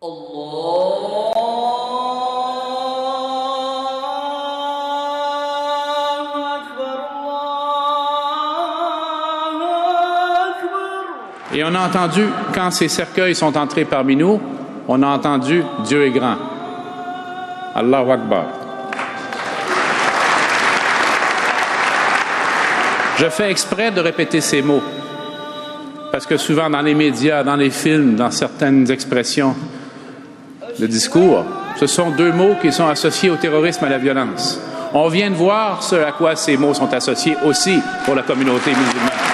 Et on a entendu, quand ces cercueils sont entrés parmi nous, on a entendu Dieu est grand. Allahu Akbar. Je fais exprès de répéter ces mots, parce que souvent dans les médias, dans les films, dans certaines expressions de discours, ce sont deux mots qui sont associés au terrorisme et à la violence. On vient de voir ce à quoi ces mots sont associés aussi pour la communauté musulmane.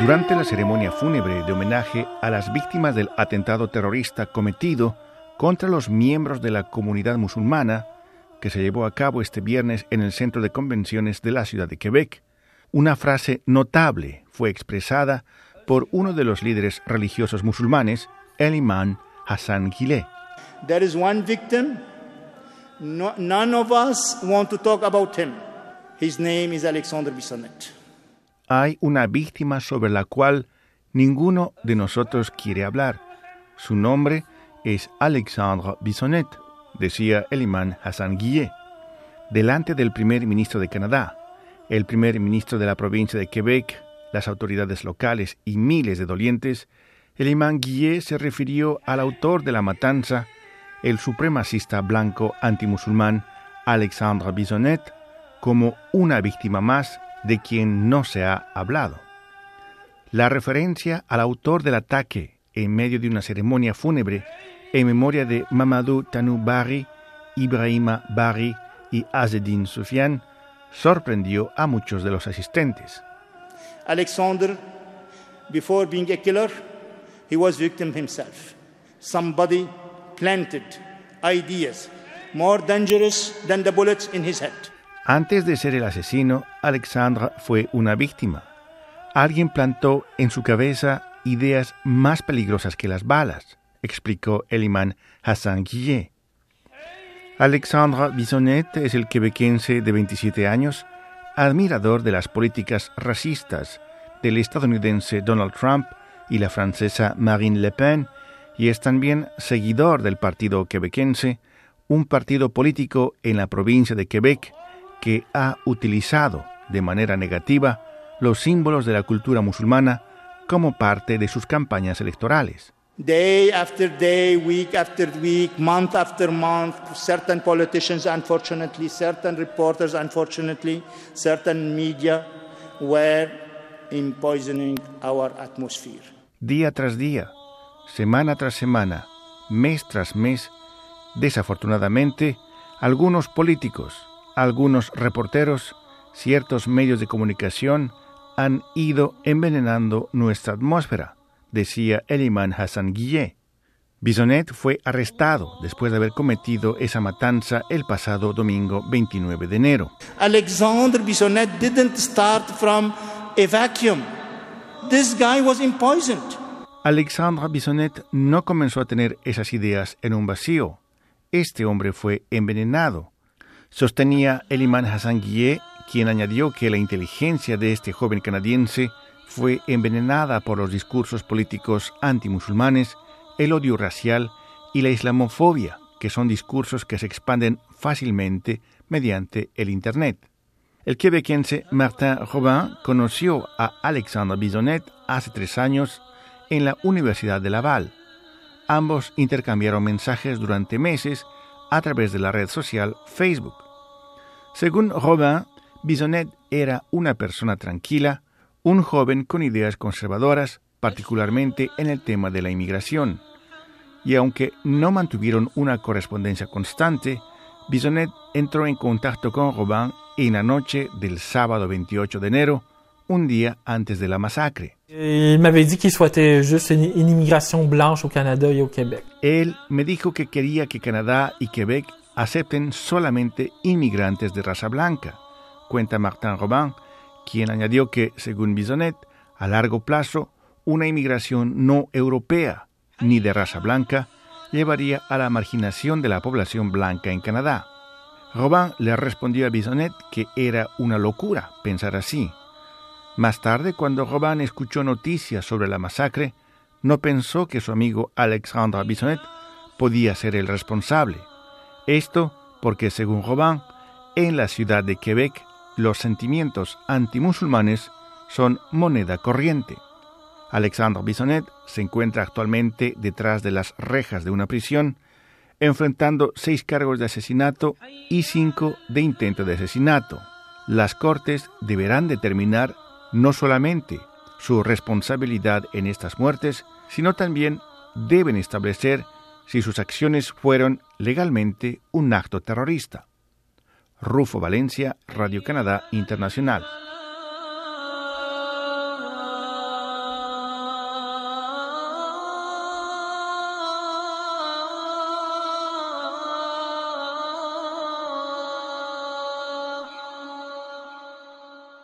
Durante la ceremonia fúnebre de homenaje a las víctimas del atentado terrorista cometido contra los miembros de la comunidad musulmana, que se llevó a cabo este viernes en el Centro de Convenciones de la ciudad de Quebec, una frase notable fue expresada por uno de los líderes religiosos musulmanes, el imán Hassan Gilé. There is one victim. none of us want to talk about him. His name is Alexander Bissonnette hay una víctima sobre la cual ninguno de nosotros quiere hablar. Su nombre es Alexandre Bissonnette, decía el imán Hassan Guillet. Delante del primer ministro de Canadá, el primer ministro de la provincia de Quebec, las autoridades locales y miles de dolientes, el imán Guillet se refirió al autor de la matanza, el supremacista blanco antimusulmán Alexandre Bissonnette, como una víctima más de quien no se ha hablado. La referencia al autor del ataque en medio de una ceremonia fúnebre en memoria de Mamadou Tanou Bari, Ibrahima Bari y Azedin Soufiane sorprendió a muchos de los asistentes. Alexander, before being a killer, he was victim himself. Somebody planted ideas more dangerous than the bullets in his head. Antes de ser el asesino, Alexandra fue una víctima. Alguien plantó en su cabeza ideas más peligrosas que las balas, explicó el imán Hassan Guillet. Alexandra Bisonnet es el quebequense de 27 años, admirador de las políticas racistas del estadounidense Donald Trump y la francesa Marine Le Pen, y es también seguidor del Partido Quebequense, un partido político en la provincia de Quebec que ha utilizado de manera negativa los símbolos de la cultura musulmana como parte de sus campañas electorales. Day after day, week after week, month after month, certain politicians, unfortunately, certain reporters, unfortunately, certain media were poisoning our atmosphere. Día tras día, semana tras semana, mes tras mes, desafortunadamente, algunos políticos, algunos reporteros, ciertos medios de comunicación han ido envenenando nuestra atmósfera, decía el imán Hassan Guillet. Bisonnet fue arrestado después de haber cometido esa matanza el pasado domingo 29 de enero. Alexandre Bisonnet didn't start from a vacuum. This guy was empoisoned. Alexandre Bisonnet no comenzó a tener esas ideas en un vacío. Este hombre fue envenenado sostenía el imán Hassan Guillet, quien añadió que la inteligencia de este joven canadiense fue envenenada por los discursos políticos antimusulmanes, el odio racial y la islamofobia, que son discursos que se expanden fácilmente mediante el Internet. El quebequense Martin Robin conoció a Alexandre Bisonnet hace tres años en la Universidad de Laval. Ambos intercambiaron mensajes durante meses a través de la red social Facebook. Según Robin, Bisonnet era una persona tranquila, un joven con ideas conservadoras, particularmente en el tema de la inmigración. Y aunque no mantuvieron una correspondencia constante, Bisonnet entró en contacto con Robin en la noche del sábado 28 de enero, un día antes de la masacre. Él me dijo que quería que Canadá y Quebec acepten solamente inmigrantes de raza blanca, cuenta Martin Robin, quien añadió que, según Bisonnet, a largo plazo, una inmigración no europea ni de raza blanca llevaría a la marginación de la población blanca en Canadá. Robin le respondió a Bisonnet que era una locura pensar así. Más tarde, cuando Robin escuchó noticias sobre la masacre, no pensó que su amigo Alexandre Bisonnet podía ser el responsable. Esto porque, según Robin, en la ciudad de Quebec los sentimientos antimusulmanes son moneda corriente. Alexandre Bisonnet se encuentra actualmente detrás de las rejas de una prisión, enfrentando seis cargos de asesinato y cinco de intento de asesinato. Las Cortes deberán determinar no solamente su responsabilidad en estas muertes, sino también deben establecer si sus acciones fueron legalmente un acto terrorista. Rufo Valencia, Radio Canadá Internacional.